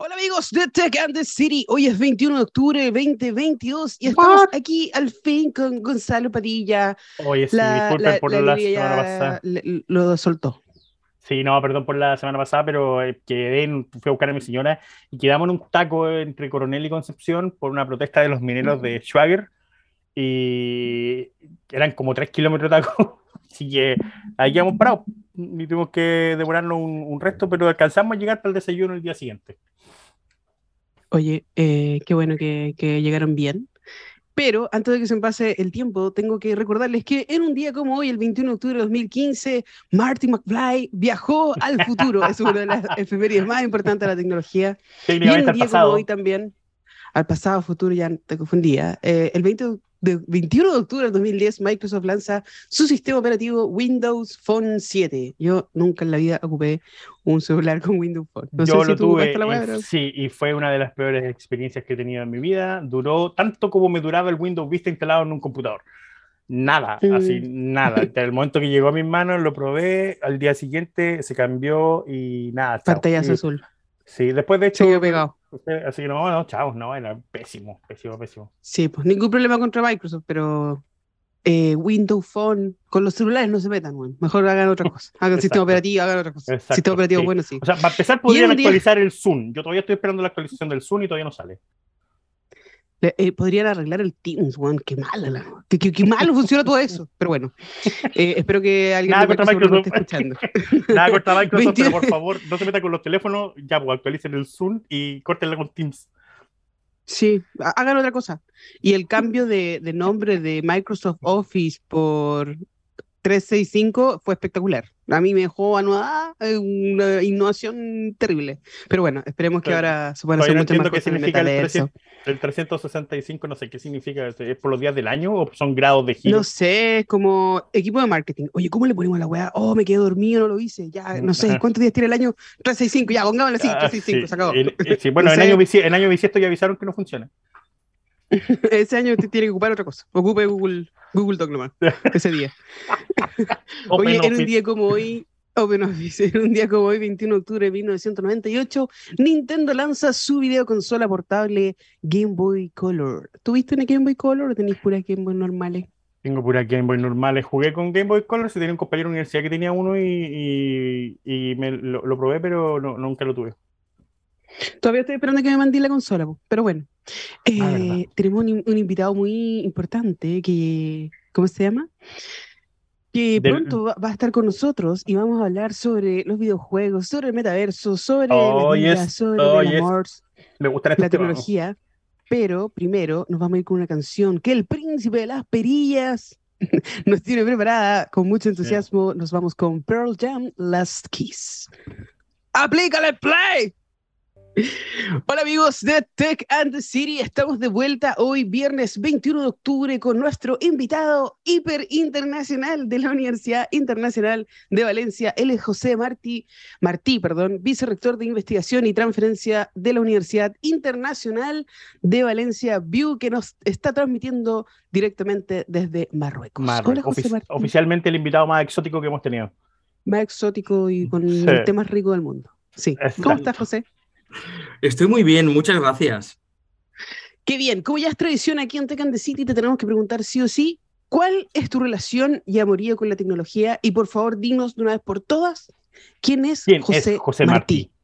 Hola amigos de Tech and the City, hoy es 21 de octubre de 2022 y estamos What? aquí al fin con Gonzalo Padilla. Oye, sí, La- disculpen la- por la la, semana pasada. le- lo soltó. Sí, no, perdón por la semana pasada, pero eh, quedé en- fui a buscar a mi señora y quedamos en un taco entre Coronel y Concepción por una protesta de los mineros de Schwager y eran como tres kilómetros de taco, así que ahí quedamos parados y tuvimos que demorarnos un, un resto, pero alcanzamos a llegar para el desayuno el día siguiente. Oye, eh, qué bueno que, que llegaron bien. Pero antes de que se me pase el tiempo, tengo que recordarles que en un día como hoy, el 21 de octubre de 2015, Marty McFly viajó al futuro. Es una de las efemérides más importantes de la tecnología. Y en un día como pasado, hoy también, al pasado, futuro, ya te confundía. eh, el 20 de- 21 de octubre del 2010, Microsoft lanza su sistema operativo Windows Phone 7. Yo nunca en la vida ocupé un celular con Windows Phone. No yo sé si lo tú tuve, la web, y sí, y fue una de las peores experiencias que he tenido en mi vida. Duró tanto como me duraba el Windows Vista instalado en un computador. Nada, Mm. así, nada. Desde el momento que llegó a mis manos, lo probé, al día siguiente se cambió y nada. Pantallazo azul. Sí, después de hecho, quedó pegado. así que no, no, chao, no, era pésimo, pésimo, pésimo. Sí, pues ningún problema contra Microsoft, pero eh, Windows Phone con los celulares no se metan. Mejor hagan otra cosa. Hagan Exacto. sistema operativo, hagan otra cosa. Exacto, sistema operativo sí. bueno, sí. O sea, para empezar, podrían día- actualizar el Zoom. Yo todavía estoy esperando la actualización del Zoom y todavía no sale. Le- eh, podrían arreglar el Teams, weón. Qué malo, la- qué, qué- qué malo funciona todo eso. Pero bueno, eh, espero que alguien Nada contra Microsoft esté escuchando. Nada contra Microsoft, pero 21. por favor, no se metan con los teléfonos. Ya, pues actualicen el Zoom y córtenla con Teams. Sí, ha- hagan otra cosa. Y el cambio de, de nombre de Microsoft Office por 365 fue espectacular. A mí me dejó anudada, eh, una innovación terrible. Pero bueno, esperemos que ahora se puedan hacer no muchas más qué cosas en el significa el, metaverso. 300 el 365, no sé qué significa. ¿Es por los días del año o son grados de giro? No sé, es como equipo de marketing. Oye, ¿cómo le ponemos a la weá? Oh, me quedé dormido, no lo hice. Ya, no sé, Ajá. ¿cuántos días tiene el año? 365, ya, pongámosle así, Ah, 365, sí. se acabó. El- eh, sí, bueno, en Ese- año, en año bisiesto ya avisaron que no funciona. Ese año usted tiene que ocupar otra cosa. Ocupe Google, Google Doc nomás, ese día. Oye, en un día como hoy, OpenOffice, en un día como hoy, 21 de octubre de 1998, Nintendo lanza su videoconsola portable Game Boy Color. ¿Tuviste una Game Boy Color o tenéis puras Game Boy normales? Tengo pura Game Boy normales. Jugué con Game Boy Color, si tenía un compañero de universidad que tenía uno y, y- y me lo, lo probé, pero no- nunca lo tuve. Todavía estoy esperando que me mande la consola, pero bueno. Eh, Ah, verdad. tenemos un, un invitado muy importante que, ¿cómo se llama? Que Del- pronto va, va a estar con nosotros y vamos a hablar sobre los videojuegos, sobre el metaverso, sobre Oh, la yes. sobre Oh, el yes. amor, Me gustan la tecnología. Pero primero nos vamos a ir con una canción que el príncipe de las perillas nos tiene preparada con mucho entusiasmo. Nos vamos con Pearl Jam, Last Kiss. ¡Aplícale play! Hola amigos de Tech and the City, estamos de vuelta hoy viernes 21 de octubre con nuestro invitado hiper internacional de la Universidad Internacional de Valencia, él es José Martí, Martí, perdón, vicerrector de investigación y transferencia de la Universidad Internacional de Valencia, View, que nos está transmitiendo directamente desde Marruecos. Hola José Martí, oficialmente el invitado más exótico que hemos tenido. más exótico y con Sí. el más rico del mundo. Sí. ¿Cómo estás, José? Estoy muy bien, muchas gracias. Qué bien, como ya es tradición aquí en Tech and the City, te tenemos que preguntar sí o sí, ¿cuál es tu relación y amorío con la tecnología? Y por favor, dinos de una vez por todas, ¿quién es ¿Quién José, es José Martí? Martí?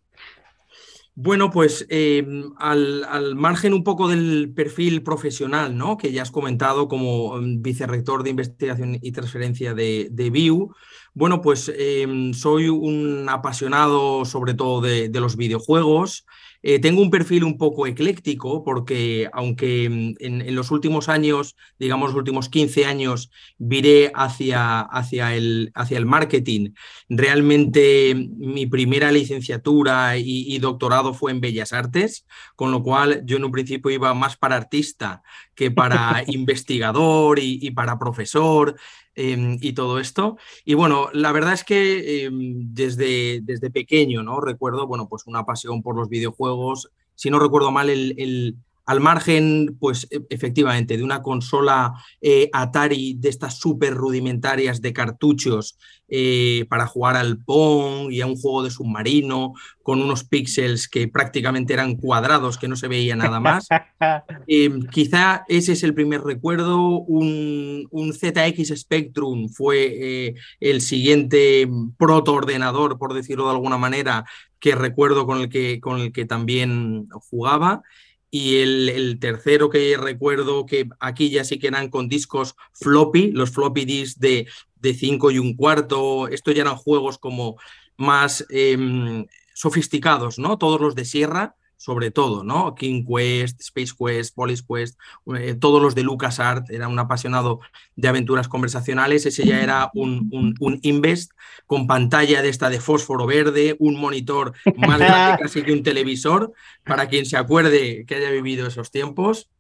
Bueno, pues eh, al, al margen un poco del perfil profesional, ¿no? Que ya has comentado como mm, vicerrector de investigación y transferencia de, de BIU, bueno, pues eh, soy un apasionado sobre todo de, de los videojuegos. Eh, tengo un perfil un poco ecléctico porque aunque en, en los últimos años, digamos los últimos 15 años, viré hacia, hacia, el, hacia el marketing, realmente mi primera licenciatura y, y doctorado fue en Bellas Artes, con lo cual yo en un principio iba más para artista que para investigador y, y para profesor eh, y todo esto. Y bueno, la verdad es que eh, desde, desde pequeño, ¿no? Recuerdo, bueno, pues una pasión por los videojuegos. Si no recuerdo mal, el, el al margen, pues e, efectivamente, de una consola eh, Atari de estas súper rudimentarias de cartuchos eh, para jugar al Pong y a un juego de submarino con unos píxeles que prácticamente eran cuadrados, que no se veía nada más. Eh, quizá ese es el primer recuerdo. Un, un ZX Spectrum fue el siguiente protoordenador, por decirlo de alguna manera, que recuerdo con el que, con el que también jugaba. Y el, tercero que recuerdo que aquí ya sí que eran con discos floppy, los floppy disks de, de cinco y un cuarto. Esto ya eran juegos como más em, sofisticados, ¿no? Todos los de Sierra sobre todo, ¿no? King Quest, Space Quest, Police Quest, eh, todos los de LucasArts, era un apasionado de aventuras conversacionales, ese ya era un, un, Invest con pantalla de esta de fósforo verde, un monitor más grande casi que un televisor, para quien se acuerde que haya vivido esos tiempos.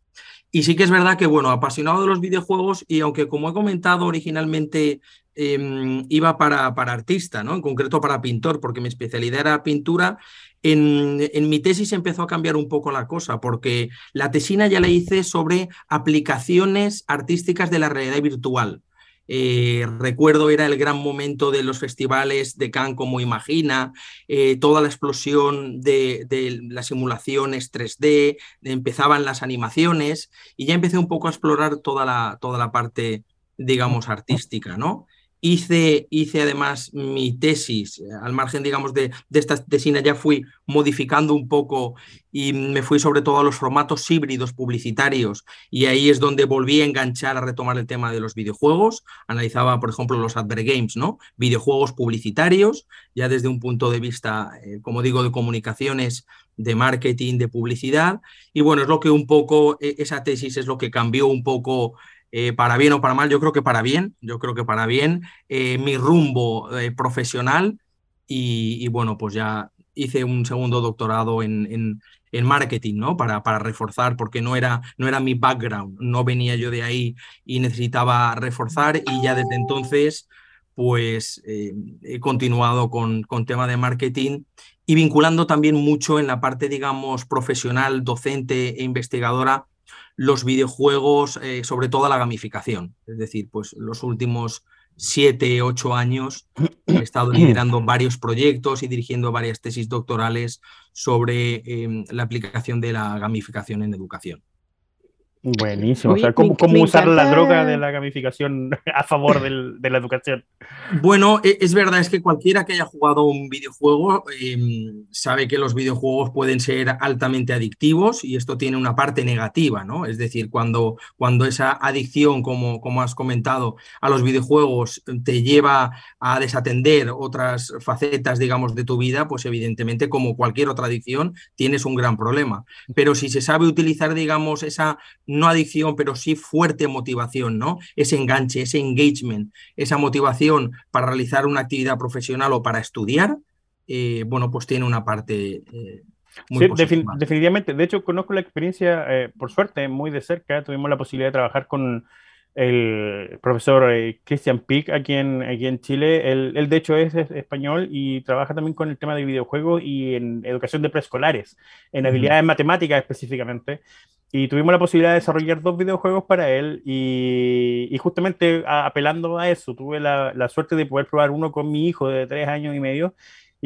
Y sí que es verdad que, bueno, apasionado de los videojuegos y aunque como he comentado originalmente em, iba para, para artista, ¿no? En concreto para pintor, porque mi especialidad era pintura, en, mi tesis empezó a cambiar un poco la cosa, porque la tesina ya la hice sobre aplicaciones artísticas de la realidad virtual. Eh, recuerdo era el gran momento de los festivales de Cannes como Imagina, eh, toda la explosión de, las simulaciones 3D, empezaban las animaciones y ya empecé un poco a explorar toda la, toda la parte, digamos, artística, ¿no? Hice, hice además mi tesis, eh, al margen, digamos, de, de esta tesina, ya fui modificando un poco y me fui sobre todo a los formatos híbridos publicitarios y ahí es donde volví a enganchar a retomar el tema de los videojuegos. Analizaba, por ejemplo, los advert games, ¿no? Videojuegos publicitarios, ya desde un punto de vista, eh, como digo, de comunicaciones, de marketing, de publicidad. Y bueno, es lo que un poco, e, esa tesis es lo que cambió un poco eh, para bien o para mal, yo creo que para bien, yo creo que para bien, eh, mi rumbo eh, profesional y, bueno, pues ya hice un segundo doctorado en, en, marketing, ¿no? Para, para, reforzar, porque no era, no era mi background, no venía yo de ahí y necesitaba reforzar y ya desde entonces pues he continuado con, con tema de marketing y vinculando también mucho en la parte, digamos, profesional, docente e investigadora los videojuegos, eh, sobre todo la gamificación. Es decir, pues los últimos siete, ocho años he estado liderando varios proyectos y dirigiendo varias tesis doctorales sobre em, la aplicación de la gamificación en educación. Buenísimo. o sea, ¿cómo, usar la droga de la gamificación a favor de la educación? Bueno, e, es verdad, es que cualquiera que haya jugado un videojuego em, sabe que los videojuegos pueden ser altamente adictivos y esto tiene una parte negativa, ¿no? Es decir, cuando, cuando esa adicción, como, como has comentado, a los videojuegos te lleva a desatender otras facetas, digamos, de tu vida, pues evidentemente, como cualquier otra adicción, tienes un gran problema. Pero si se sabe utilizar, digamos, esa no adicción, pero sí fuerte motivación, ¿no? Ese enganche, ese engagement, esa motivación para realizar una actividad profesional o para estudiar, eh, bueno, pues tiene una parte... Eh, muy sí, definitivamente. De hecho, conozco la experiencia, eh, por suerte, muy de cerca. Tuvimos la posibilidad de trabajar con el profesor Christian Pick aquí en, aquí en Chile. Él, de hecho, es, español y trabaja también con el tema de videojuegos y en educación de preescolares, en habilidades matemáticas específicamente. Y tuvimos la posibilidad de desarrollar dos videojuegos para él y, justamente apelando a eso, tuve la, la, suerte de poder probar uno con mi hijo de tres años y medio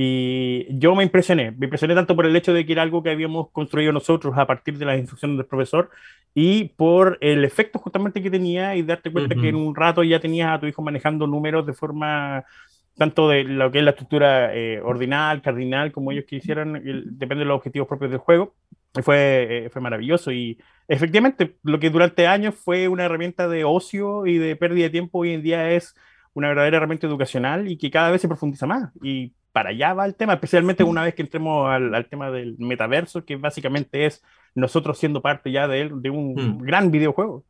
y yo me impresioné, me impresioné tanto por el hecho de que era algo que habíamos construido nosotros a partir de las instrucciones del profesor y por el efecto justamente que tenía y darte cuenta que en un rato ya tenías a tu hijo manejando números de forma tanto de lo que es la estructura eh, ordinal, cardinal, como ellos quisieran, depende de los objetivos propios del juego fue, eh, fue maravilloso y efectivamente lo que durante años fue una herramienta de ocio y de pérdida de tiempo hoy en día es una verdadera herramienta educacional y que cada vez se profundiza más. Y para allá va el tema, especialmente una vez que entremos al, tema del metaverso, que básicamente es nosotros siendo parte ya de, de un hmm. gran videojuego.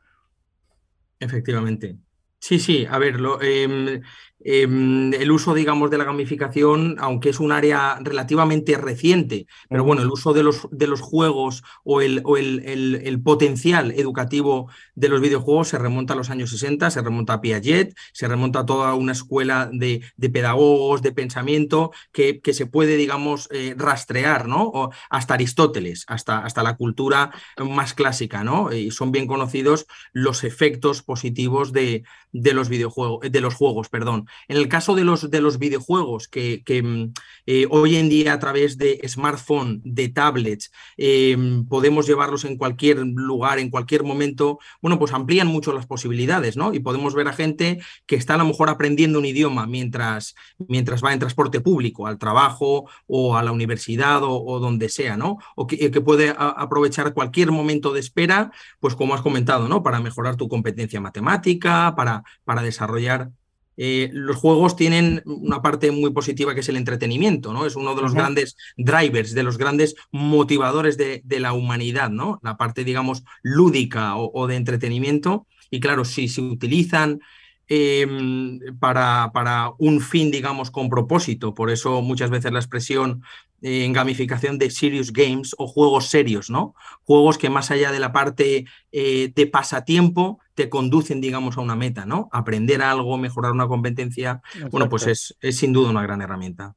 Efectivamente. Sí, sí, a ver, lo, em, Em, el uso, digamos, de la gamificación, aunque es un área relativamente reciente, pero bueno, el uso de los, de los juegos o, el, o el, el, potencial educativo de los videojuegos se remonta a los años 60, se remonta a Piaget, se remonta a toda una escuela de, de pedagogos, de pensamiento, que, que se puede, digamos, eh, rastrear, ¿no? O hasta Aristóteles, hasta, hasta la cultura más clásica, ¿no? Y son bien conocidos los efectos positivos de, de los videojuegos, de los juegos, perdón. En el caso de los, de los videojuegos, que, mm, eh, hoy en día a través de smartphone, de tablets, eh, podemos llevarlos en cualquier lugar, en cualquier momento, bueno, pues amplían mucho las posibilidades, ¿no? Y podemos ver a gente que está a lo mejor aprendiendo un idioma mientras, mientras va en transporte público, al trabajo o a la universidad o, donde sea, ¿no? O que, puede aprovechar cualquier momento de espera, pues como has comentado, ¿no? Para mejorar tu competencia matemática, para, para desarrollar eh, los juegos tienen una parte muy positiva que es el entretenimiento, ¿no? Es uno de los grandes drivers, de los grandes motivadores de, la humanidad, ¿no? La parte, digamos, lúdica o, de entretenimiento. Y claro, si se utilizan em, para, para, un fin, digamos, con propósito. Por eso muchas veces la expresión eh, en gamificación de serious games o juegos serios, ¿no? Juegos que más allá de la parte eh, de pasatiempo te conducen, digamos, a una meta, ¿no? Aprender algo, mejorar una competencia, bueno, pues es, es, sin duda una gran herramienta.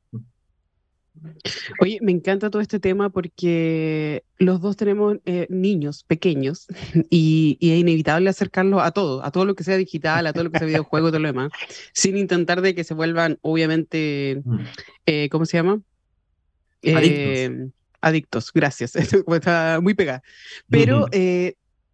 Oye, me encanta todo este tema porque los dos tenemos eh, niños pequeños y, es inevitable acercarlos a todo, a todo lo que sea digital, a todo lo que sea videojuego y todo lo demás, sin intentar de que se vuelvan, obviamente, mm. eh, ¿cómo se llama? Adictos. adictos, gracias, está muy pegada. Pero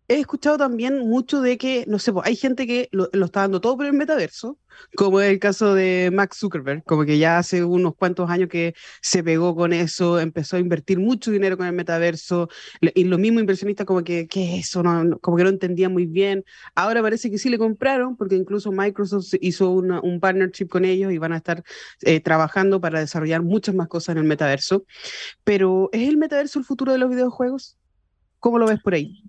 he escuchado también mucho de que, no sé, hay gente que lo, está dando todo por el metaverso, como es el caso de Max Zuckerberg, como que ya hace unos cuantos años que se pegó con eso, empezó a invertir mucho dinero con el metaverso, y los mismos inversionistas como que, ¿qué es eso? No, como que no entendían muy bien. Ahora parece que sí le compraron, porque incluso Microsoft hizo un partnership con ellos y van a estar eh, trabajando para desarrollar muchas más cosas en el metaverso. Pero, ¿es el metaverso el futuro de los videojuegos? ¿Cómo lo ves por ahí?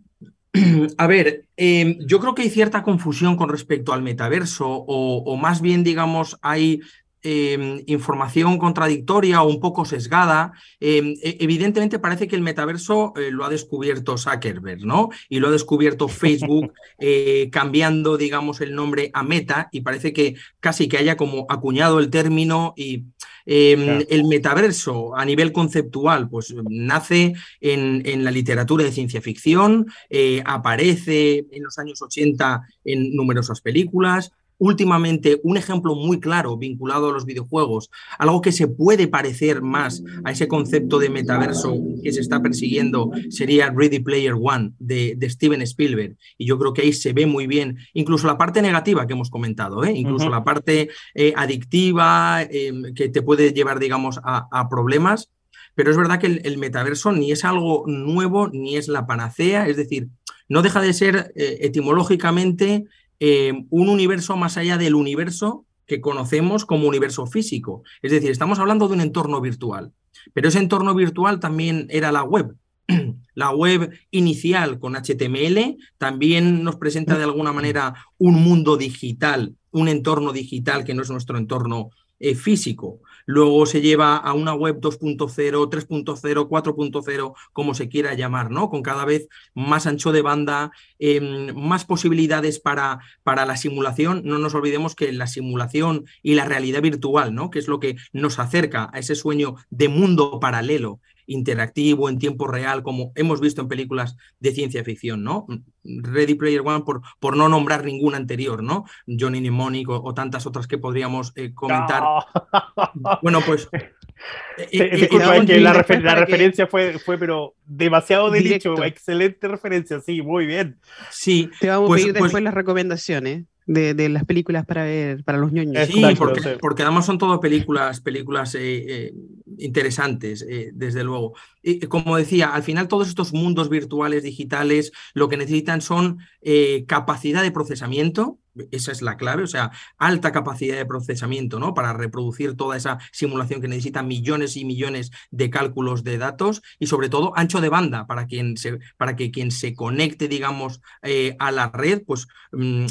A ver, em, yo creo que hay cierta confusión con respecto al metaverso, o, más bien, digamos, hay em, información contradictoria o un poco sesgada. Em, e, evidentemente parece que el metaverso eh, lo ha descubierto Zuckerberg, ¿no? Y lo ha descubierto Facebook eh, cambiando, digamos, el nombre a Meta y parece que casi que haya como acuñado el término y Em, el metaverso a nivel conceptual, pues nace en, en la literatura de ciencia ficción, eh, aparece en los años 80 en numerosas películas, últimamente un ejemplo muy claro vinculado a los videojuegos, algo que se puede parecer más a ese concepto de metaverso que se está persiguiendo, sería Ready Player One de, Steven Spielberg. Y yo creo que ahí se ve muy bien, incluso la parte negativa que hemos comentado, ¿eh? incluso la parte eh, adictiva em, que te puede llevar, digamos, a, problemas. Pero es verdad que el, metaverso ni es algo nuevo ni es la panacea, es decir, no deja de ser eh, etimológicamente eh, un universo más allá del universo que conocemos como universo físico. Es decir, estamos hablando de un entorno virtual, pero ese entorno virtual también era la web. La web inicial con HTML también nos presenta de alguna manera un mundo digital, un entorno digital que no es nuestro entorno eh, físico luego se lleva a una web 2.0, 3.0, 4.0, como se quiera llamar, ¿no? Con cada vez más ancho de banda, em, más posibilidades para, para la simulación. No nos olvidemos que la simulación y la realidad virtual, ¿no? Que es lo que nos acerca a ese sueño de mundo paralelo interactivo, en tiempo real, como hemos visto en películas de ciencia ficción, ¿no? Ready Player One, por, por no nombrar ninguna anterior, ¿no? Johnny Mnemonic o, tantas otras que podríamos eh, comentar. Bueno, pues... Eh, eh, que la, referencia fue, fue, pero demasiado de Excelente referencia, sí, muy bien. Sí. Te vamos a pues, pedir pues después las recomendaciones de, las películas para ver para los ñoños. Sí, porque, además son todas películas, películas eh, eh, interesantes, eh, desde luego. Y, como decía, al final todos estos mundos virtuales, digitales, lo que necesitan son capacidad de procesamiento, esa es la clave, o sea, alta capacidad de procesamiento, ¿no? Para reproducir toda esa simulación que necesita millones y millones de cálculos de datos y sobre todo ancho de banda para, quien se, para que quien se conecte, digamos, eh, a la red, pues, mm,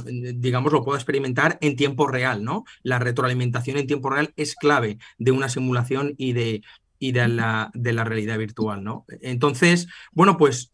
digamos, lo pueda experimentar en tiempo real, ¿no? La retroalimentación en tiempo real es clave de una simulación y de, y de la, de la realidad virtual, ¿no? Entonces, bueno, pues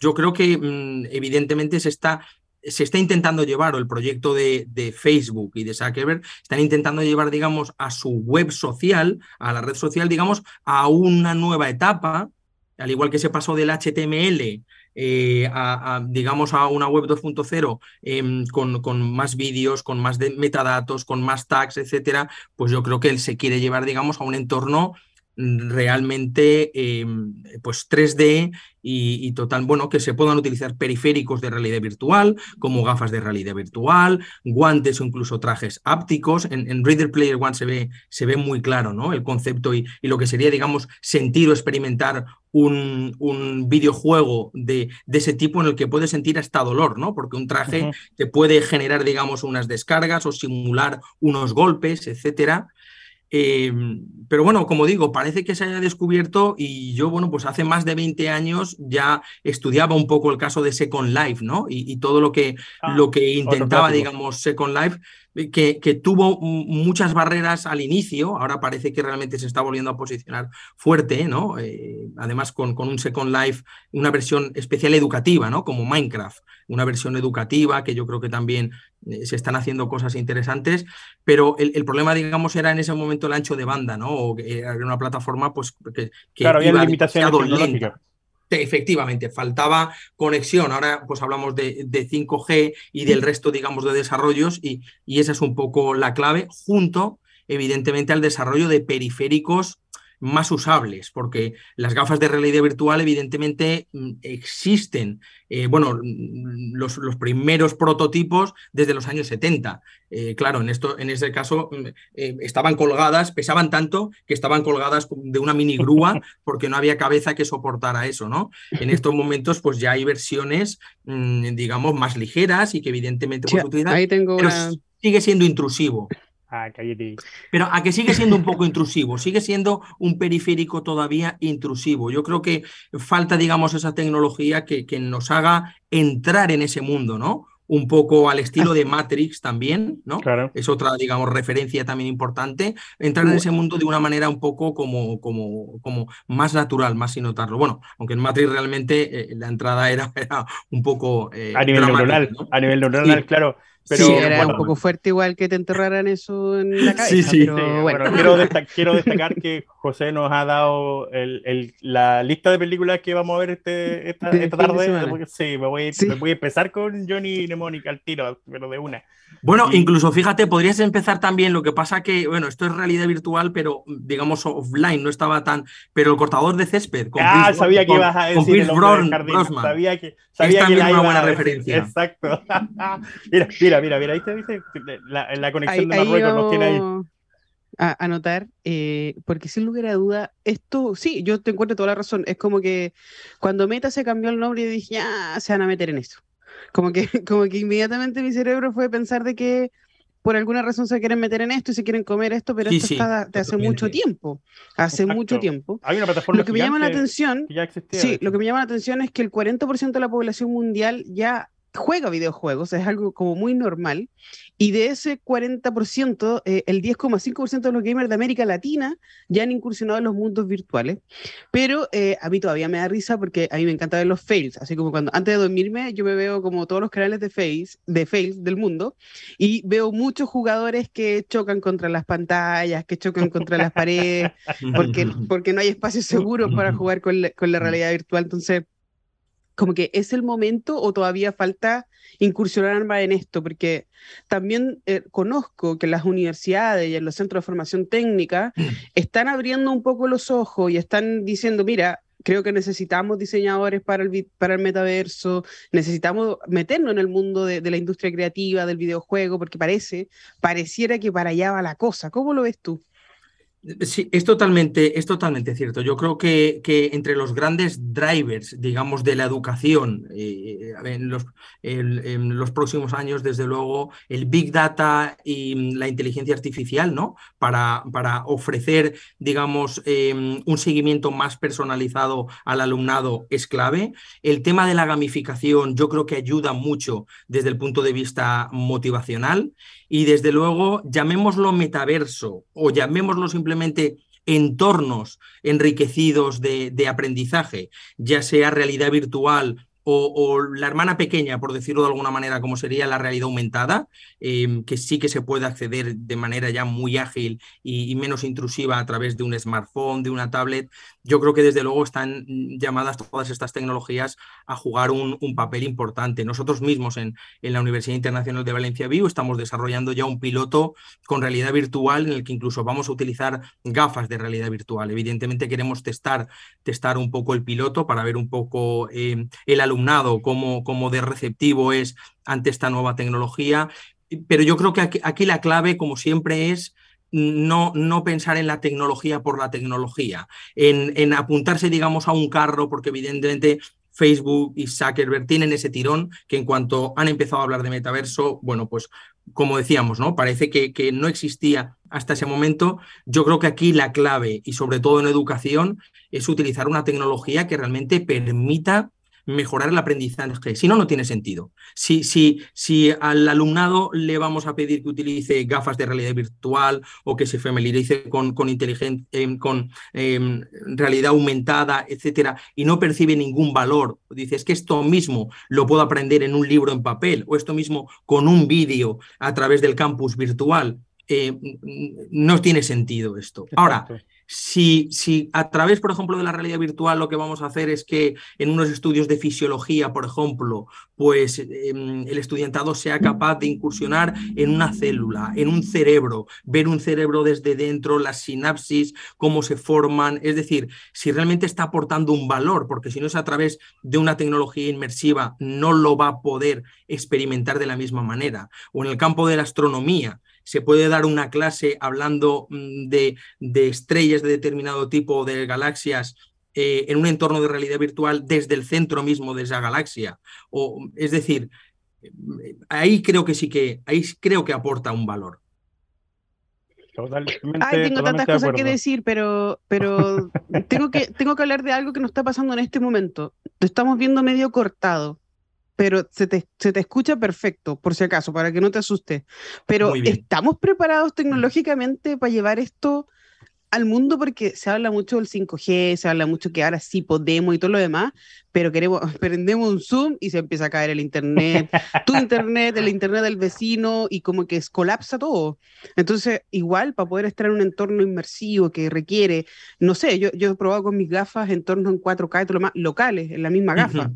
yo creo que mm, evidentemente se está se está intentando llevar, o el proyecto de, de, Facebook y de Zuckerberg, están intentando llevar, digamos, a su web social, a la red social, digamos, a una nueva etapa, al igual que se pasó del HTML eh, a, digamos, a una web 2.0 em, con, con, más vídeos, con más de metadatos, con más tags, etcétera, pues yo creo que él se quiere llevar, digamos, a un entorno realmente em, pues 3D y, total, bueno, que se puedan utilizar periféricos de realidad virtual, como gafas de realidad virtual, guantes o incluso trajes ápticos. En, Reader Player One se ve, se ve muy claro ¿no? el concepto y, y, lo que sería, digamos, sentir o experimentar un, un videojuego de, de, ese tipo en el que puedes sentir hasta dolor, ¿no? Porque un traje te puede generar, digamos, unas descargas o simular unos golpes, etcétera. Em, pero bueno, como digo, parece que se haya descubierto y yo, bueno, pues hace más de 20 años ya estudiaba un poco el caso de Second Life, ¿no? Y, todo lo que, ah, lo que intentaba, digamos, Second Life que, tuvo muchas barreras al inicio, ahora parece que realmente se está volviendo a posicionar fuerte, ¿no? Eh, además con, con, un Second Life, una versión especial educativa, ¿no? Como Minecraft, una versión educativa que yo creo que también eh, se están haciendo cosas interesantes, pero el, problema, digamos, era en ese momento el ancho de banda, ¿no? O era una plataforma pues, que, que claro, había limitaciones Efectivamente, faltaba conexión. Ahora pues hablamos de, 5G y del resto, digamos, de desarrollos y, y esa es un poco la clave, junto, evidentemente, al desarrollo de periféricos más usables, porque las gafas de realidad virtual evidentemente mm, existen, eh, bueno, mm, los, los, primeros prototipos desde los años 70. Eh, claro, en, esto, en ese caso mm, eh, estaban colgadas, pesaban tanto que estaban colgadas de una mini grúa porque no había cabeza que soportara eso, ¿no? En estos momentos pues ya hay versiones, digamos, más ligeras y que evidentemente... ahí tengo sigue siendo intrusivo. Ah, Pero a que sigue siendo un poco intrusivo, sigue siendo un periférico todavía intrusivo. Yo creo que falta, digamos, esa tecnología que, que nos haga entrar en ese mundo, ¿no? un poco al estilo de Matrix también, ¿no? Claro. Es otra, digamos, referencia también importante. Entrar en ese mundo de una manera un poco como, como, como más natural, más sin notarlo. Bueno, aunque en Matrix realmente eh, la entrada era, un poco... Eh, a nivel neuronal, a nivel neuronal, claro. Pero, sí, era un poco fuerte igual que te enterraran eso en la cabeza. Sí, sí. Pero, bueno. quiero, destacar que José nos ha dado el, la lista de películas que vamos a ver este, esta, tarde. Sí, me voy, me voy, a empezar con Johnny Mnemonic al tiro, pero de una. Bueno, incluso fíjate, podrías empezar también, lo que pasa que, bueno, esto es realidad virtual, pero digamos offline, no estaba tan. Pero el cortador de césped. Con ah, sabía que ibas a decir. Con Sabía que. Sabía es también una buena referencia. Exacto. mira, mira, mira, mira, ahí te dice la, la conexión de Marruecos nos tiene ahí. A anotar, eh, porque sin lugar a duda, esto, sí, yo te encuentro toda la razón. Es como que cuando Meta se cambió el nombre, y dije, ah, se van a meter en eso. Como que, como que inmediatamente mi cerebro fue pensar de que por alguna razón se quieren meter en esto y se quieren comer esto, pero esto está de hace mucho tiempo. Hace mucho tiempo. Hay una plataforma lo que me llama la atención, sí, lo que me llama la atención es que el 40% de la población mundial ya juega videojuegos, es algo como muy normal, y de ese 40%, eh, el 10,5% de los gamers de América Latina ya han incursionado en los mundos virtuales, pero eh, a mí todavía me da risa porque a mí me encanta ver los fails, así como cuando antes de dormirme yo me veo como todos los canales de, face, de fails del mundo y veo muchos jugadores que chocan contra las pantallas, que chocan contra las paredes, porque, porque no hay espacio seguro para jugar con con la realidad virtual, entonces como que es el momento o todavía falta incursionar más en esto, porque también eh, conozco que las universidades y en los centros de formación técnica están abriendo un poco los ojos y están diciendo, mira, creo que necesitamos diseñadores para el, para el metaverso, necesitamos meternos en el mundo de, de, la industria creativa, del videojuego, porque parece, pareciera que para allá va la cosa. ¿Cómo lo ves tú? Sí, es totalmente, es totalmente cierto. Yo creo que, que entre los grandes drivers, digamos, de la educación eh, en, los, los, próximos años, desde luego, el Big Data y la inteligencia artificial, ¿no? Para, para ofrecer, digamos, em, un seguimiento más personalizado al alumnado es clave. El tema de la gamificación, yo creo que ayuda mucho desde el punto de vista motivacional. Y desde luego, llamémoslo metaverso o llamémoslo simplemente entornos enriquecidos de, de aprendizaje, ya sea realidad virtual o, la hermana pequeña, por decirlo de alguna manera, como sería la realidad aumentada, em, que sí que se puede acceder de manera ya muy ágil y, menos intrusiva a través de un smartphone, de una tablet. Yo creo que desde luego están llamadas todas estas tecnologías a jugar un, papel importante. Nosotros mismos en, en, la Universidad Internacional de Valencia Vivo estamos desarrollando ya un piloto con realidad virtual en el que incluso vamos a utilizar gafas de realidad virtual. Evidentemente queremos testar, testar un poco el piloto para ver un poco em, el alumno alumnado, cómo, de receptivo es ante esta nueva tecnología. Pero yo creo que aquí, la clave, como siempre, es no, no, pensar en la tecnología por la tecnología, en, en, apuntarse, digamos, a un carro, porque evidentemente Facebook y Zuckerberg tienen ese tirón que en cuanto han empezado a hablar de metaverso, bueno, pues como decíamos, ¿no? Parece que, que no existía hasta ese momento. Yo creo que aquí la clave, y sobre todo en educación, es utilizar una tecnología que realmente permita mejorar el aprendizaje. Si no, no tiene sentido. Si, si, si al alumnado le vamos a pedir que utilice gafas de realidad virtual o que se familiarice con, con, em, con em, realidad aumentada, etcétera, y no percibe ningún valor, dice, es que esto mismo lo puedo aprender en un libro en papel o esto mismo con un vídeo a través del campus virtual. Eh, no tiene sentido esto. Ahora, si, si, a través, por ejemplo, de la realidad virtual lo que vamos a hacer es que en unos estudios de fisiología, por ejemplo, pues em, el estudiantado sea capaz de incursionar en una célula, en un cerebro, ver un cerebro desde dentro, las sinapsis, cómo se forman, es decir, si realmente está aportando un valor, porque si no es a través de una tecnología inmersiva, no lo va a poder experimentar de la misma manera. O en el campo de la astronomía, se puede dar una clase hablando mm, de, estrellas de determinado tipo, de galaxias, eh, en un entorno de realidad virtual desde el centro mismo de esa galaxia. O, es decir, ahí creo que sí que, ahí creo que aporta un valor. Totalmente, Ay, tengo tantas cosas que decir, pero, pero tengo, que, tengo que hablar de algo que nos está pasando en este momento. Lo estamos viendo medio cortado pero se te, se te escucha perfecto, por si acaso, para que no te asustes. Pero ¿estamos preparados tecnológicamente para llevar esto al mundo? Porque se habla mucho del 5G, se habla mucho que ahora sí podemos y todo lo demás, pero queremos, prendemos un Zoom y se empieza a caer el internet, tu internet, el internet del vecino y como que colapsa todo. Entonces, igual para poder estar en un entorno inmersivo que requiere, no sé, yo, yo he probado con mis gafas entornos en 4K y todo lo más, locales, en la misma gafa,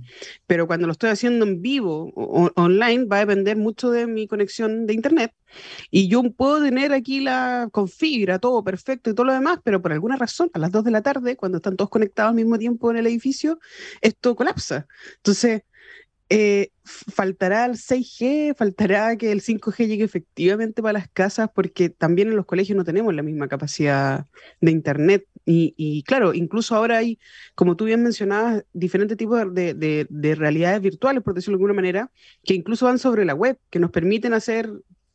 pero cuando lo estoy haciendo en vivo o, online va a depender mucho de mi conexión de internet. Y yo puedo tener aquí la con fibra, todo perfecto y todo lo demás, pero por alguna razón a las 2 de la tarde, cuando están todos conectados al mismo tiempo en el edificio, esto colapsa. Entonces, eh, faltará el 6G, faltará que el 5G llegue efectivamente para las casas, porque también en los colegios no tenemos la misma capacidad de Internet. Y, claro, incluso ahora hay, como tú bien mencionabas, diferentes tipos de, de, realidades virtuales, por decirlo de alguna manera, que incluso van sobre la web, que nos permiten hacer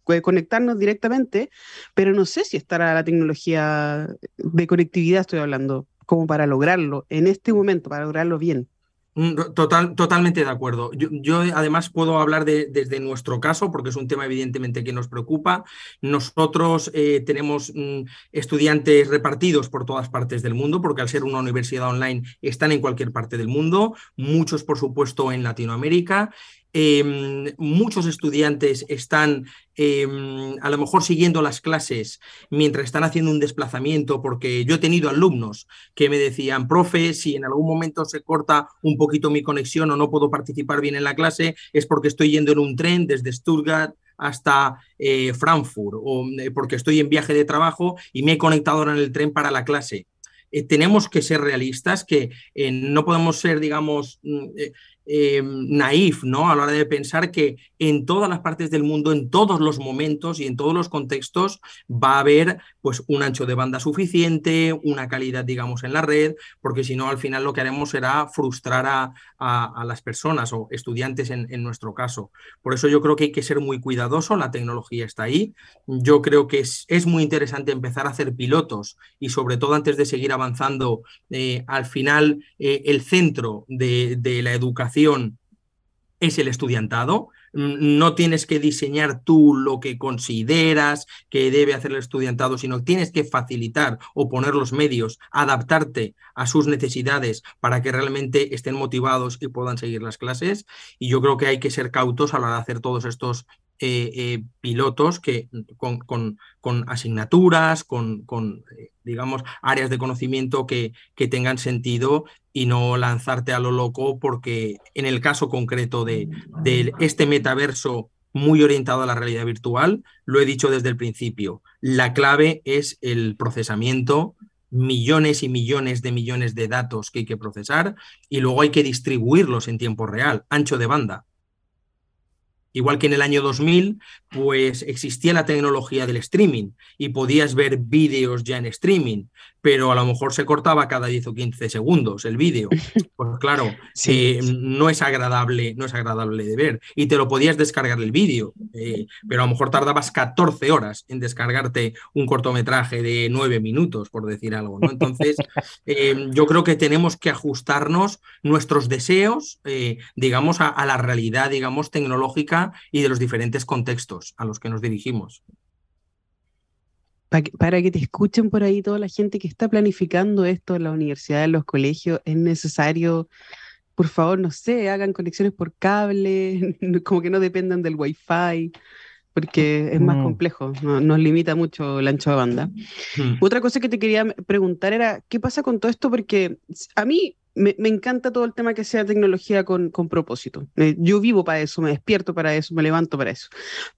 eh, conectarnos directamente, pero no sé si estará la tecnología de conectividad, estoy hablando, como para lograrlo en este momento, para lograrlo bien. Mm, total, totalmente de acuerdo. Yo, además puedo hablar de, desde nuestro caso, porque es un tema evidentemente que nos preocupa. Nosotros eh, tenemos mm, estudiantes repartidos por todas partes del mundo, porque al ser una universidad online están en cualquier parte del mundo, muchos por supuesto en Latinoamérica Em, muchos estudiantes están em, a lo mejor siguiendo las clases mientras están haciendo un desplazamiento, porque yo he tenido alumnos que me decían, profe, si en algún momento se corta un poquito mi conexión o no puedo participar bien en la clase, es porque estoy yendo en un tren desde Stuttgart hasta eh, Frankfurt o eh, porque estoy en viaje de trabajo y me he conectado ahora en el tren para la clase. Eh, tenemos que ser realistas, que no podemos ser, digamos, mm, eh, naif, ¿no? A la hora de pensar que en todas las partes del mundo, en todos los momentos y en todos los contextos va a haber pues un ancho de banda suficiente, una calidad, digamos, en la red, porque si no, al final lo que haremos será frustrar a, las personas o estudiantes en, nuestro caso. Por eso yo creo que hay que ser muy cuidadoso, la tecnología está ahí. Yo creo que es, muy interesante empezar a hacer pilotos y sobre todo antes de seguir avanzando, eh, al final eh, el centro de, de la educación es el estudiantado. Mm, no tienes que diseñar tú lo que consideras que debe hacer el estudiantado, sino tienes que facilitar o poner los medios, adaptarte a sus necesidades para que realmente estén motivados y puedan seguir las clases. Y yo creo que hay que ser cautos a la hora de hacer todos estos eh, eh, pilotos que, con, con, con asignaturas, con, con eh, digamos, áreas de conocimiento que, que, tengan sentido y no lanzarte a lo loco porque en el caso concreto de, de este metaverso muy orientado a la realidad virtual, lo he dicho desde el principio, la clave es el procesamiento, millones y millones de millones de datos que hay que procesar y luego hay que distribuirlos en tiempo real, ancho de banda. Igual que en el año 2000, pues existía la tecnología del streaming y podías ver vídeos ya en streaming, pero a lo mejor se cortaba cada 10 o 15 segundos el vídeo. Pues claro, eh, no es agradable, no es agradable de ver. Y te lo podías descargar el vídeo, eh, pero a lo mejor tardabas 14 horas en descargarte un cortometraje de 9 minutos, por decir algo. ¿no? Entonces, eh, yo creo que tenemos que ajustarnos nuestros deseos, digamos, a la realidad, digamos, tecnológica y de los diferentes contextos a los que nos dirigimos. Para que, te escuchen por ahí toda la gente que está planificando esto en la universidad, en los colegios, es necesario, por favor, no sé, hagan conexiones por cable, como que no dependan del wifi porque es más mm. complejo, nos limita mucho el ancho de banda. Mm. Otra cosa que te quería preguntar era, ¿qué pasa con todo esto? Porque a mí me, encanta todo el tema que sea tecnología con, propósito. Eh, yo vivo para eso, me despierto para eso, me levanto para eso.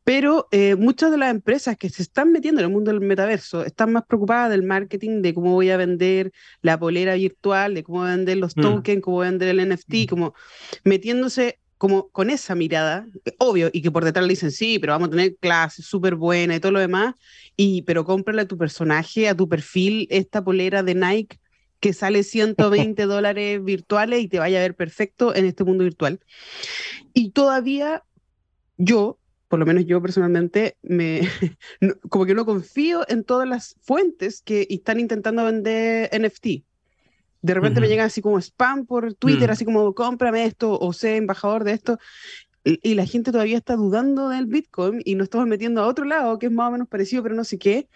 Pero eh, muchas de las empresas que se están metiendo en el mundo del metaverso están más preocupadas del marketing, de cómo voy a vender la polera virtual, de cómo voy a vender los mm. tokens, cómo voy a vender el NFT, mm. como metiéndose como con esa mirada, obvio, y que por detrás le dicen, sí, pero vamos a tener clases súper buenas y todo lo demás, y, pero cómprale a tu personaje, a tu perfil, esta polera de Nike que sale 120 dólares virtuales y te vaya a ver perfecto en este mundo virtual. Y todavía yo, por lo menos yo personalmente, me, como que no confío en todas las fuentes que están intentando vender NFT. De repente me llegan así como spam por Twitter, mm. así como cómprame esto o sé embajador de esto. Y, la gente todavía está dudando del Bitcoin y nos estamos metiendo a otro lado que es más o menos parecido, pero no sé qué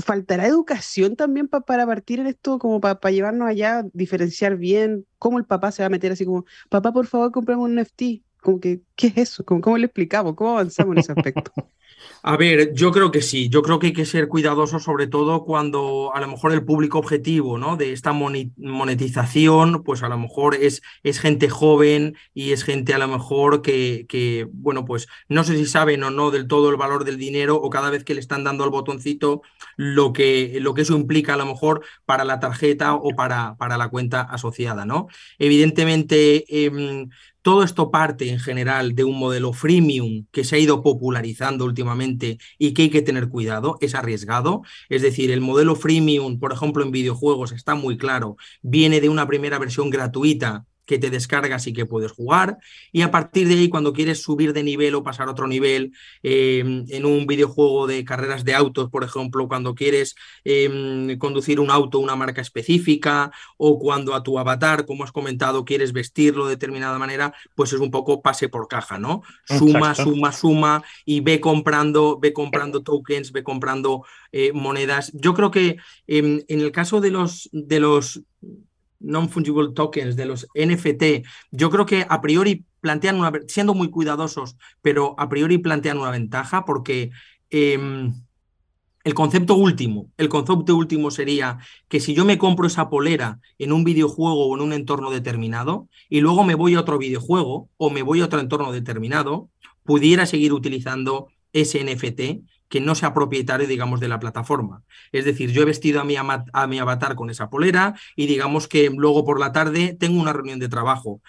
faltará educación también para partir en esto, como para llevarnos allá, diferenciar bien cómo el papá se va a meter así como, papá, por favor, compramos un NFT. Como que, ¿qué es eso? ¿Cómo, le explicamos? ¿Cómo avanzamos en ese aspecto? A ver, yo creo que sí, yo creo que hay que ser cuidadoso sobre todo cuando a lo mejor el público objetivo ¿no? de esta monetización, pues a lo mejor es, es gente joven y es gente a lo mejor que, que, bueno, pues no sé si saben o no del todo el valor del dinero o cada vez que le están dando al botoncito lo que, lo que eso implica a lo mejor para la tarjeta o para, para la cuenta asociada, ¿no? Evidentemente... Em, todo esto parte en general de un modelo freemium que se ha ido popularizando últimamente y que hay que tener cuidado, es arriesgado. Es decir, el modelo freemium, por ejemplo, en videojuegos está muy claro, viene de una primera versión gratuita que te descargas y que puedes jugar. Y a partir de ahí, cuando quieres subir de nivel o pasar a otro nivel em, en un videojuego de carreras de autos, por ejemplo, cuando quieres em, conducir un auto, una marca específica, o cuando a tu avatar, como has comentado, quieres vestirlo de determinada manera, pues es un poco pase por caja, ¿no? Suma, suma, suma y ve comprando, ve comprando tokens, ve comprando eh, monedas. Yo creo que em, en el caso de los, de los non-fungible tokens, de los NFT, yo creo que a priori plantean una, siendo muy cuidadosos, pero a priori plantean una ventaja porque em, el concepto último, el concepto último sería que si yo me compro esa polera en un videojuego o en un entorno determinado y luego me voy a otro videojuego o me voy a otro entorno determinado, pudiera seguir utilizando ese NFT que no sea propietario, digamos, de la plataforma. Es decir, yo he vestido a mi, a mi avatar con esa polera y digamos que luego por la tarde tengo una reunión de trabajo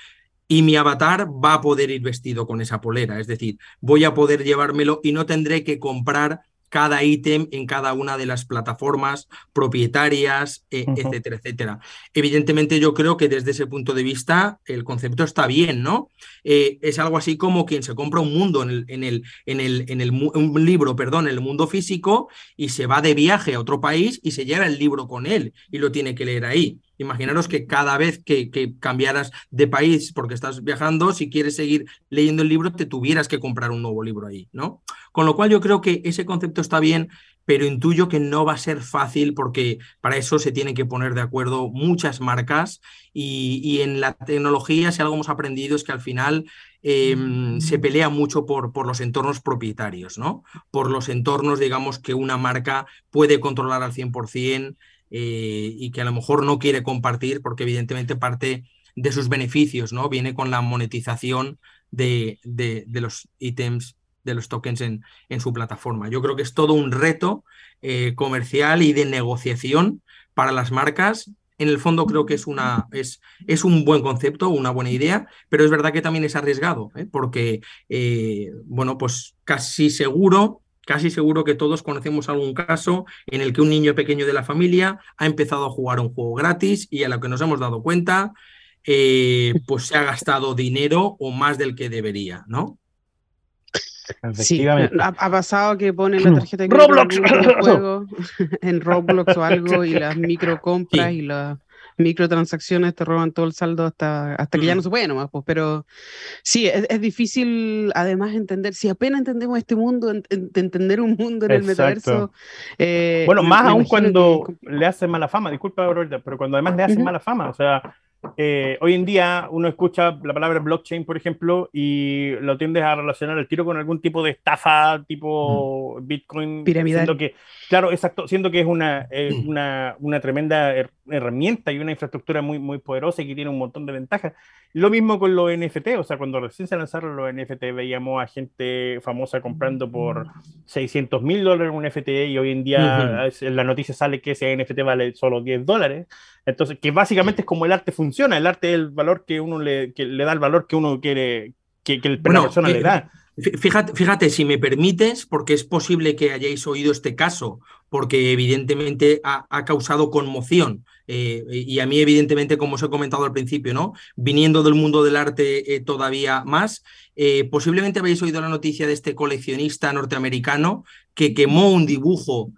y mi avatar va a poder ir vestido con esa polera. Es decir, voy a poder llevármelo y no tendré que comprar cada ítem en cada una de las plataformas propietarias, e, etcétera, etcétera. Evidentemente yo creo que desde ese punto de vista el concepto está bien, ¿no? Eh, es algo así como quien se compra un mundo en el, en el, en el, en el un libro, perdón, en el mundo físico y se va de viaje a otro país y se lleva el libro con él y lo tiene que leer ahí. Imaginaros que cada vez que, cambiaras de país porque estás viajando, si quieres seguir leyendo el libro, te tuvieras que comprar un nuevo libro ahí, ¿no? Con lo cual yo creo que ese concepto está bien, pero intuyo que no va a ser fácil porque para eso se tienen que poner de acuerdo muchas marcas y, en la tecnología si algo hemos aprendido es que al final em, se pelea mucho por, por, los entornos propietarios, ¿no? Por los entornos, digamos, que una marca puede controlar al 100%, eh, y que a lo mejor no quiere compartir porque evidentemente parte de sus beneficios, ¿no? Viene con la monetización de, de, los ítems, de los tokens en, en, su plataforma. Yo creo que es todo un reto eh, comercial y de negociación para las marcas. En el fondo creo que es, una, es, es un buen concepto, una buena idea, pero es verdad que también es arriesgado, ¿eh? porque, bueno, pues casi seguro Casi seguro que todos conocemos algún caso en el que un niño pequeño de la familia ha empezado a jugar un juego gratis y a lo que nos hemos dado cuenta, eh, pues se ha gastado dinero o más del que debería, ¿no? Sí, ha, pasado que pone la tarjeta de Roblox. en Roblox o algo y las microcompras y las microtransacciones te roban todo el saldo hasta, hasta que ya no se puede nomás, pues, pero sí, es, difícil además entender, si apenas entendemos este mundo, entender un mundo en el metaverso. Eh, bueno, más aún cuando le hace mala fama, disculpa, pero cuando además le hace mala fama, o sea, eh, hoy en día uno escucha la palabra blockchain, por ejemplo, y lo tiendes a relacionar el tiro con algún tipo de estafa tipo Bitcoin. Piramidal. que, claro, exacto, siendo que es una, una, una, tremenda herramienta y una infraestructura muy, muy poderosa y que tiene un montón de ventajas. Lo mismo con los NFT, o sea, cuando recién se lanzaron los NFT veíamos a gente famosa comprando por 600 mil dólares un NFT y hoy en día en la noticia sale que ese NFT vale solo 10 dólares. Entonces, que básicamente es como el arte funciona, el arte es el valor que uno le, que le da el valor que uno quiere, que, que la persona le da. Fíjate, fíjate, si me permites, porque es posible que hayáis oído este caso, porque evidentemente ha, ha causado conmoción. Eh, y a mí, evidentemente, como os he comentado al principio, ¿no? Viniendo del mundo del arte eh, todavía más, eh, posiblemente habéis oído la noticia de este coleccionista norteamericano que quemó un dibujo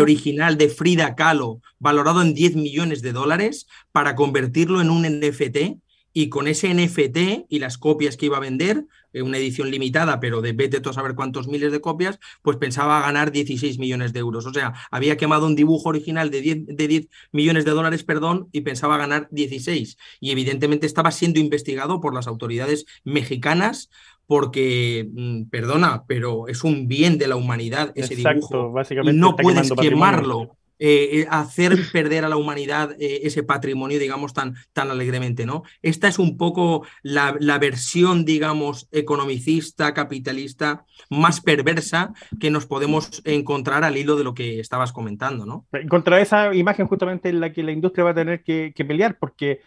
original de Frida Kahlo valorado en 10 millones de dólares para convertirlo en un NFT y con ese NFT y las copias que iba a vender, eh, una edición limitada, pero de vete a saber cuántos miles de copias, pues pensaba ganar 16 millones de euros. O sea, había quemado un dibujo original de 10, de 10 millones de dólares, perdón, y pensaba ganar 16. Y evidentemente estaba siendo investigado por las autoridades mexicanas porque, mm, perdona, pero es un bien de la humanidad ese dibujo. Básicamente y no puedes quemarlo eh, hacer perder a la humanidad eh, ese patrimonio, digamos, tan, tan alegremente, ¿no? Esta es un poco la, la, versión, digamos, economicista, capitalista, más perversa que nos podemos encontrar al hilo de lo que estabas comentando, ¿no? Contra esa imagen justamente en la que la industria va a tener que pelear, porque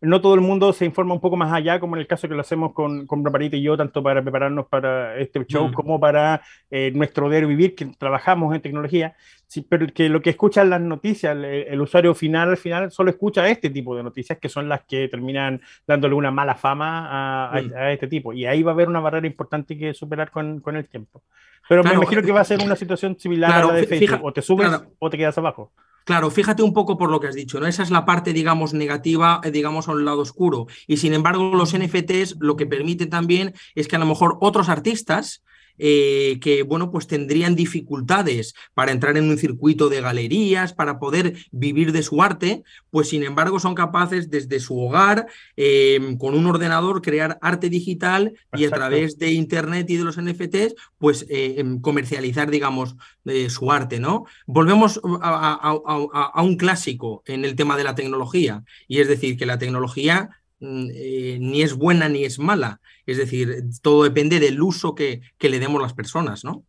no todo el mundo se informa un poco más allá, como en el caso que lo hacemos con, con y yo, tanto para prepararnos para este show mm. como para eh, nuestro diario vivir, que trabajamos en tecnología, sí, pero que lo que escuchan las noticias, el, usuario final al final solo escucha este tipo de noticias, que son las que terminan dándole una mala fama a, mm. este tipo. Y ahí va a haber una barrera importante que superar con, con el tiempo. Pero me imagino que va a ser una situación similar a la de Facebook, o te subes o te quedas abajo. Claro, fíjate un poco por lo que has dicho, ¿no? Esa es la parte, digamos, negativa, eh, digamos, a un lado oscuro. Y sin embargo, los NFTs lo que permiten también es que a lo mejor otros artistas eh, que, bueno, pues tendrían dificultades para entrar en un circuito de galerías, para poder vivir de su arte, pues sin embargo son capaces desde su hogar, em, con un ordenador, crear arte digital y a través de Internet y de los NFTs, pues eh, em, comercializar, digamos, eh, su arte, ¿no? Volvemos a un clásico en el tema de la tecnología, y es decir, que la tecnología eh, ni es buena ni es mala. Es decir, todo depende del uso que, que le demos las personas, ¿no?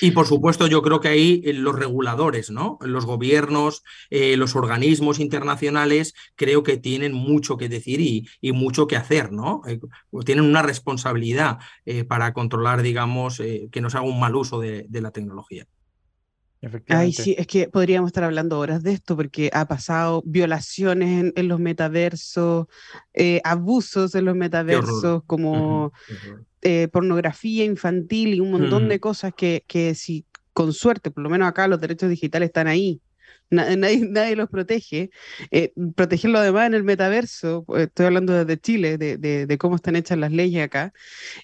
Y por supuesto, yo creo que ahí eh, los reguladores, ¿no? Los gobiernos, eh, los organismos internacionales, creo que tienen mucho que decir y, mucho que hacer, ¿no? Eh, tienen una responsabilidad para controlar, digamos, que no se haga un mal uso de, la tecnología. Ay, sí, es que podríamos estar hablando horas de esto porque ha pasado violaciones en, los metaversos, abusos en los metaversos, como eh, pornografía infantil y un montón de cosas que, que si con suerte, por lo menos acá los derechos digitales están ahí, nadie, nadie, los protege. Eh, protegerlo además en el metaverso, pues, estoy hablando desde Chile, de, de, cómo están hechas las leyes acá,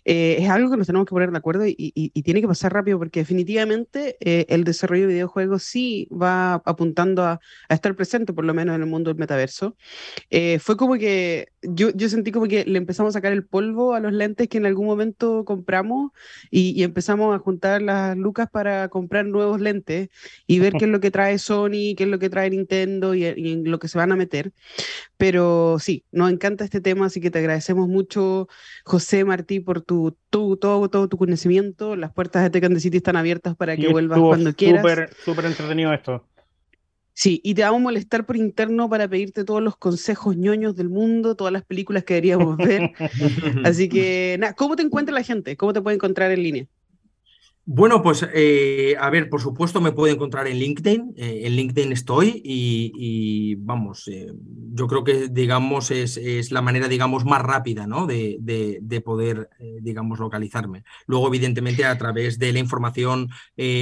eh, es algo que nos tenemos que poner de acuerdo y, y, tiene que pasar rápido porque definitivamente eh, el desarrollo de videojuegos sí va apuntando a, a, estar presente, por lo menos en el mundo del metaverso. fue como que yo, yo sentí como que le empezamos a sacar el polvo a los lentes que en algún momento compramos y, empezamos a juntar las lucas para comprar nuevos lentes y ver qué es lo que trae Sony, qué es lo que trae Nintendo y, en lo que se van a meter. Pero sí, nos encanta este tema, así que te agradecemos mucho, José Martí, por tu, tu todo, todo tu conocimiento. Las puertas de Tech City están abiertas para que vuelvas cuando quieras. Súper, súper entretenido esto. Sí, y te vamos a molestar por interno para pedirte todos los consejos ñoños del mundo, todas las películas que deberíamos ver. Así que, nada, ¿cómo te encuentra la gente? ¿Cómo te puede encontrar en línea? Bueno, pues eh, a ver, por supuesto me puede encontrar en LinkedIn, eh, en LinkedIn estoy y, vamos, eh, yo creo que digamos es, la manera digamos más rápida ¿no? de, de, poder digamos localizarme. Luego evidentemente a través de la información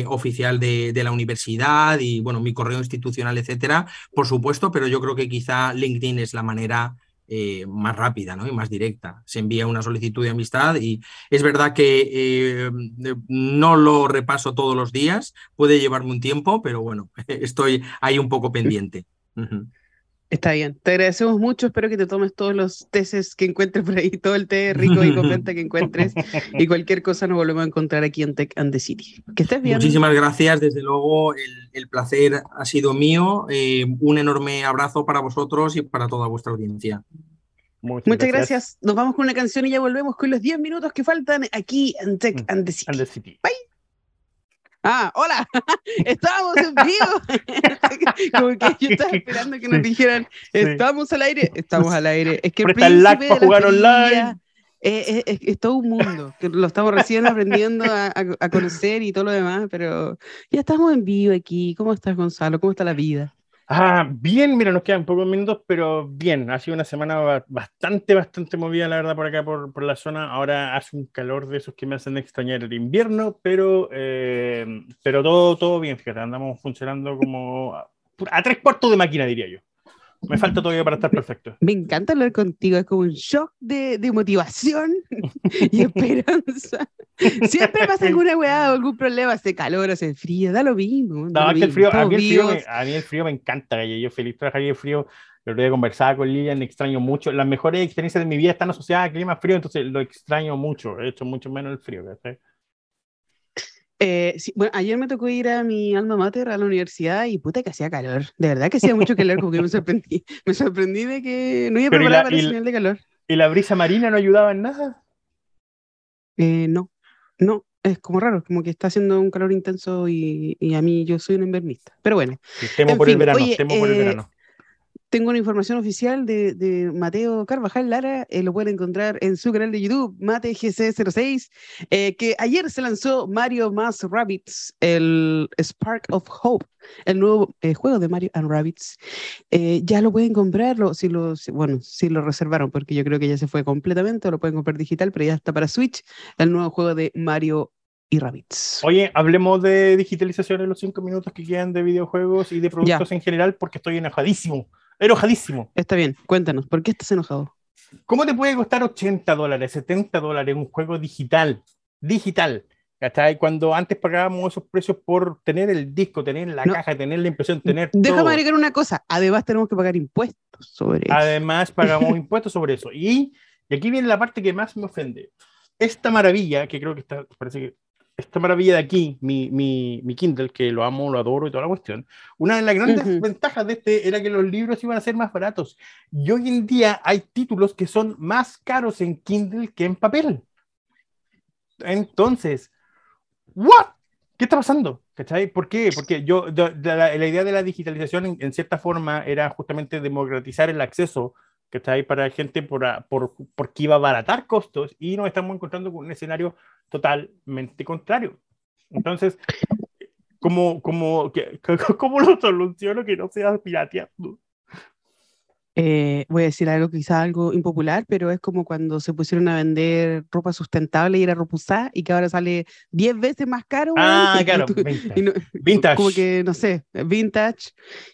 oficial de, de, la universidad y bueno, mi correo institucional, etcétera, por supuesto, pero yo creo que quizá LinkedIn es la manera eh, más rápida ¿no? y más directa. Se envía una solicitud de amistad y es verdad que eh, no lo repaso todos los días, puede llevarme un tiempo, pero bueno, estoy ahí un poco pendiente. Está bien, te agradecemos mucho, espero que te tomes todos los teces que encuentres por ahí, todo el té rico y completo que encuentres y cualquier cosa nos volvemos a encontrar aquí en Tech and the City. Que estés bien. Muchísimas gracias, desde luego el, placer ha sido mío, eh, un enorme abrazo para vosotros y para toda vuestra audiencia. Muchas, gracias. Nos vamos con una canción y ya volvemos con los 10 minutos que faltan aquí en Tech mm, and the City. Bye. Ah, hola, estábamos en vivo. Como que yo estaba esperando que nos dijeran, estamos al aire, estamos al aire. Es que el príncipe de jugar online. Es, todo un mundo, que lo estamos recién aprendiendo a, a, conocer y todo lo demás, pero ya estamos en vivo aquí. ¿Cómo estás, Gonzalo? ¿Cómo está la vida? Ah, bien, mira, nos quedan pocos minutos, pero bien, ha sido una semana bastante, bastante movida, la verdad, por acá, por, por la zona. Ahora hace un calor de esos que me hacen extrañar el invierno, pero, eh, pero todo, todo bien, fíjate, andamos funcionando como a tres cuartos de máquina, diría yo. Me falta todavía para estar perfecto. Me encanta hablar contigo, es como un shock de, de motivación y esperanza. Siempre pasa alguna weá o algún problema, hace calor, hace frío, da lo mismo. No, que el frío, a, mí el frío me, a mí el frío me encanta, yo feliz trabajar en el frío. El otro día conversaba con Lilian, extraño mucho. Las mejores experiencias de mi vida están asociadas al clima frío, entonces lo extraño mucho. He hecho mucho menos el frío. ¿sabes? Eh, bueno, ayer me tocó ir a mi alma mater a la universidad y puta que hacía calor. De verdad que hacía mucho calor, como que me sorprendí. Me sorprendí de que no iba preparada para ese nivel de calor. ¿Y la brisa marina no ayudaba en nada? Eh, no, no, es como raro, como que está haciendo un calor intenso y, y a mí yo soy un invernista. Pero bueno. temo por el verano, temo por el eh, verano. Tengo una información oficial de, Mateo Carvajal Lara, eh, lo pueden encontrar en su canal de YouTube, MateGC06, eh, que ayer se lanzó Mario más Rabbits, el Spark of Hope, el nuevo eh, juego de Mario and Rabbits. ya lo pueden comprarlo, si lo, bueno, si lo reservaron, porque yo creo que ya se fue completamente, lo pueden comprar digital, pero ya está para Switch, el nuevo juego de Mario y Rabbits. Oye, hablemos de digitalización en los cinco minutos que quedan de videojuegos y de productos en general, porque estoy enojadísimo. Enojadísimo. Está bien, cuéntanos, ¿por qué estás enojado? ¿Cómo te puede costar 80 dólares, 70 dólares un juego digital? Digital. ¿Cachai? Cuando antes pagábamos esos precios por tener el disco, tener la caja, tener la impresión, tener. Déjame agregar una cosa. Además, tenemos que pagar impuestos sobre eso. Además, pagamos impuestos sobre eso. Y, y, aquí viene la parte que más me ofende. Esta maravilla, que creo que está, parece que esta maravilla de aquí, mi, mi, mi, Kindle, que lo amo, lo adoro y toda la cuestión, una de las grandes ventajas de este era que los libros iban a ser más baratos. Y hoy en día hay títulos que son más caros en Kindle que en papel. Entonces, ¿what? ¿Qué está pasando? ¿Cachai? ¿Por qué? Porque yo, la, idea de la digitalización en, cierta forma era justamente democratizar el acceso, ¿cachai? Para gente por, por, porque iba a abaratar costos y nos estamos encontrando con un escenario totalmente contrario. Entonces, ¿cómo, cómo, cómo lo soluciono que no sea pirateando? Eh, voy a decir algo quizá algo impopular, pero es como cuando se pusieron a vender ropa sustentable y era ropa usada y que ahora sale 10 veces más caro. Ah, claro, vintage. Como que, no sé, vintage.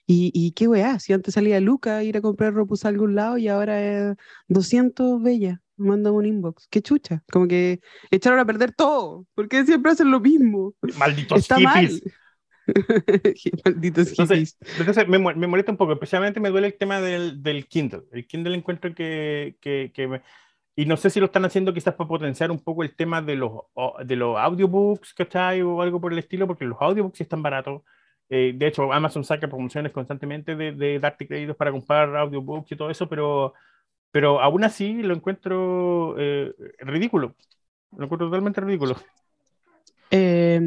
Y, y qué weá, si antes salía Luca ir a comprar ropa usada a algún lado y ahora es 200 bella. Manda un inbox. Qué chucha. Como que echaron a perder todo. porque siempre hacen lo mismo? Malditos Está hippies. Mal. entonces, entonces me, me, molesta un poco, especialmente me duele el tema del, del Kindle. El Kindle encuentro que, que, que y no sé si lo están haciendo quizás para potenciar un poco el tema de los, de los audiobooks, ¿cachai? O algo por el estilo, porque los audiobooks están baratos. Eh, de hecho, Amazon saca promociones constantemente de, de, darte créditos para comprar audiobooks y todo eso, pero, pero aún así lo encuentro eh, ridículo. Lo encuentro totalmente ridículo. Eh,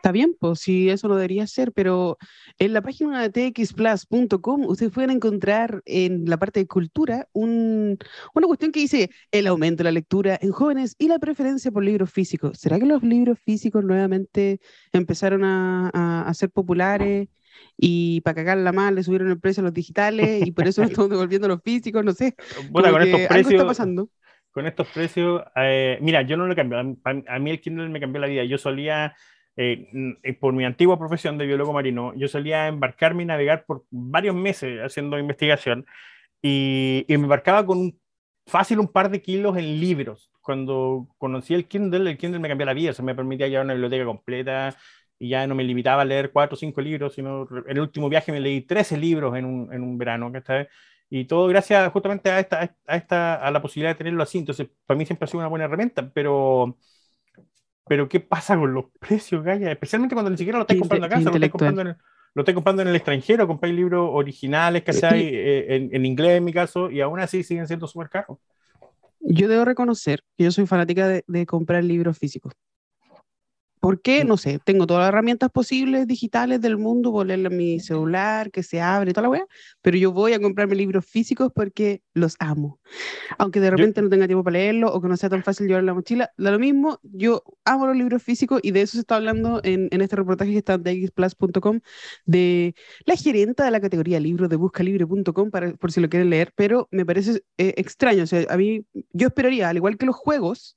Está bien, pues sí, eso lo debería ser, pero en la página de txplus.com ustedes pueden encontrar en la parte de cultura un, una cuestión que dice el aumento de la lectura en jóvenes y la preferencia por libros físicos. ¿Será que los libros físicos nuevamente empezaron a, a, ser populares y para cagarla mal le subieron el precio a los digitales y por eso nos estamos devolviendo los físicos? No sé. Bueno, con estos precios. Está pasando. Con estos precios, eh, mira, yo no lo cambio. A, a mí el Kindle me cambió la vida. Yo solía eh, eh, por mi antigua profesión de biólogo marino, yo solía embarcarme y navegar por varios meses haciendo investigación y, me embarcaba con fácil un par de kilos en libros. Cuando conocí el Kindle, el Kindle me cambió la vida, se me permitía llevar una biblioteca completa y ya no me limitaba a leer cuatro o cinco libros, sino el último viaje me leí 13 libros en un, en un verano, Y todo gracias justamente a esta, a esta, a la posibilidad de tenerlo así. Entonces, para mí siempre ha sido una buena herramienta, pero pero ¿qué pasa con los precios, Gaya? Especialmente cuando ni siquiera lo estás comprando acá, lo estás comprando, en el, lo comprando en el extranjero, compráis libros originales que hay eh, en, inglés en mi caso, y aún así siguen siendo súper caros. Yo debo reconocer que yo soy fanática de, de comprar libros físicos. ¿Por qué? No sé, tengo todas las herramientas posibles digitales del mundo, por leerlo en mi celular, que se abre, toda la weá, pero yo voy a comprarme libros físicos porque los amo. Aunque de repente no tenga tiempo para leerlo o que no sea tan fácil llevar la mochila, da lo mismo, yo amo los libros físicos y de eso se está hablando en, en este reportaje que está en xplus.com de la gerenta de la categoría libros de buscalibre.com por si lo quieren leer, pero me parece eh, extraño, o sea, a mí yo esperaría, al igual que los juegos,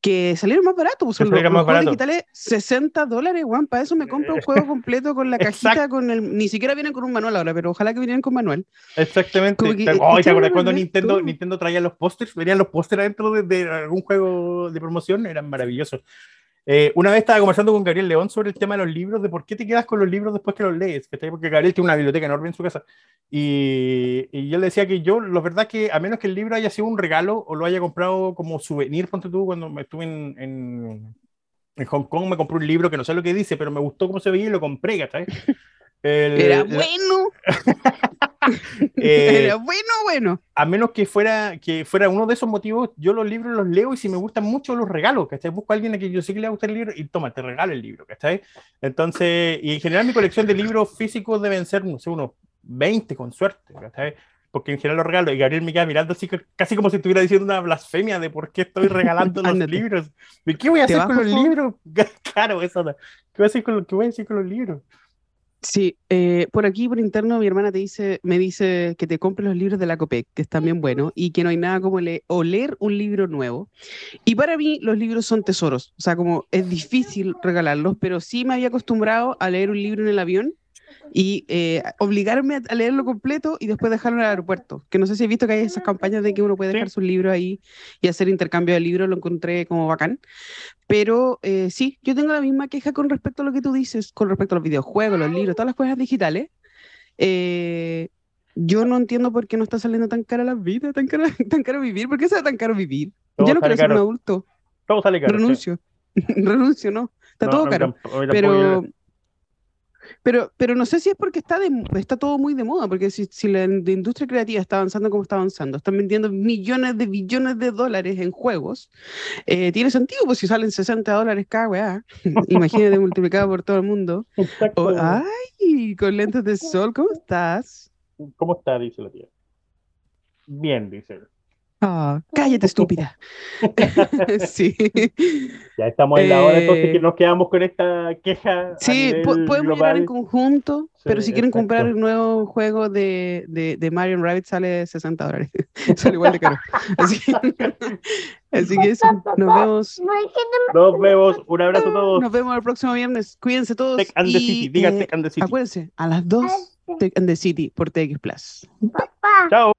que salieron más baratos, pues los, juegos digitales 60 dólares, Juan, para eso me compro un juego completo con la cajita, con el, ni siquiera vienen con un manual ahora, pero ojalá que vinieran con manual. Exactamente. oh, ¿te acuerdas cuando Nintendo, Nintendo traía los pósters? Venían los pósters adentro de, de, algún juego de promoción, eran maravillosos. Eh, una vez estaba conversando con Gabriel León sobre el tema de los libros, de por qué te quedas con los libros después que los lees, porque Gabriel tiene una biblioteca enorme en su casa. Y, y yo le decía que yo, la verdad que a menos que el libro haya sido un regalo o lo haya comprado como souvenir, ponte tú, cuando estuve en, en, en Hong Kong, me compré un libro que no sé lo que dice, pero me gustó cómo se veía y lo compré, ¿sabes? Era bueno. Eh, Era bueno, bueno. A menos que fuera, que fuera uno de esos motivos, yo los libros los leo y si me gustan mucho los regalo, ¿cachai? Busco a alguien a quien yo sé que le gusta el libro y toma, te regalo el libro, ¿cachai? Entonces, y en general mi colección de libros físicos deben ser, no sé, unos 20 con suerte, ¿cachai? Porque en general los regalo y Gabriel me queda mirando así, casi como si estuviera diciendo una blasfemia de por qué estoy regalando los libros. ¿De qué voy a hacer con los libros? claro, eso. ¿Qué voy a hacer con, qué voy a hacer con los libros? Sí, eh, por aquí, por interno, mi hermana te dice, me dice que te compres los libros de la COPEC, que están bien buenos, y que no hay nada como le leer un libro nuevo. Y para mí, los libros son tesoros. O sea, como es difícil regalarlos, pero sí me había acostumbrado a leer un libro en el avión y eh, obligarme a leerlo completo y después dejarlo en el aeropuerto. Que no sé si he visto que hay esas campañas de que uno puede dejar su libro ahí y hacer intercambio de libros, lo encontré como bacán. Pero eh, sí, yo tengo la misma queja con respecto a lo que tú dices, con respecto a los videojuegos, los libros, todas las cosas digitales. Eh, yo no entiendo por qué no está saliendo tan cara la vida, tan caro, tan caro vivir. ¿Por qué sea tan caro vivir? ya no quiero ser un adulto. Todo sale caro. Renuncio. Renuncio, no. Está todo caro. pero Pero, pero no sé si es porque está, de, está todo muy de moda, porque si, si la industria creativa está avanzando como está avanzando, están vendiendo millones de billones de dólares en juegos, eh, tiene sentido, pues si salen 60 dólares cada weá, imagínate multiplicado por todo el mundo. ay, con lentes de sol, ¿cómo estás? ¿Cómo está? Dice la tía. Bien, dice. Ah, cállate, estúpida. sí. Ya estamos en la hora, entonces que eh, nos quedamos con esta queja. Sí, podemos mirar en conjunto, pero si quieren comprar el nuevo juego de, de, de, Mario Rabbit sale 60 dólares. sale igual de caro. Así, así que eso, nos vemos. Nos vemos, un abrazo a todos. Nos vemos el próximo viernes. Cuídense todos. Tech and the City, diga eh, Tech and the City. Acuérdense, a las 2 Tech and the City por TX Plus. Chao.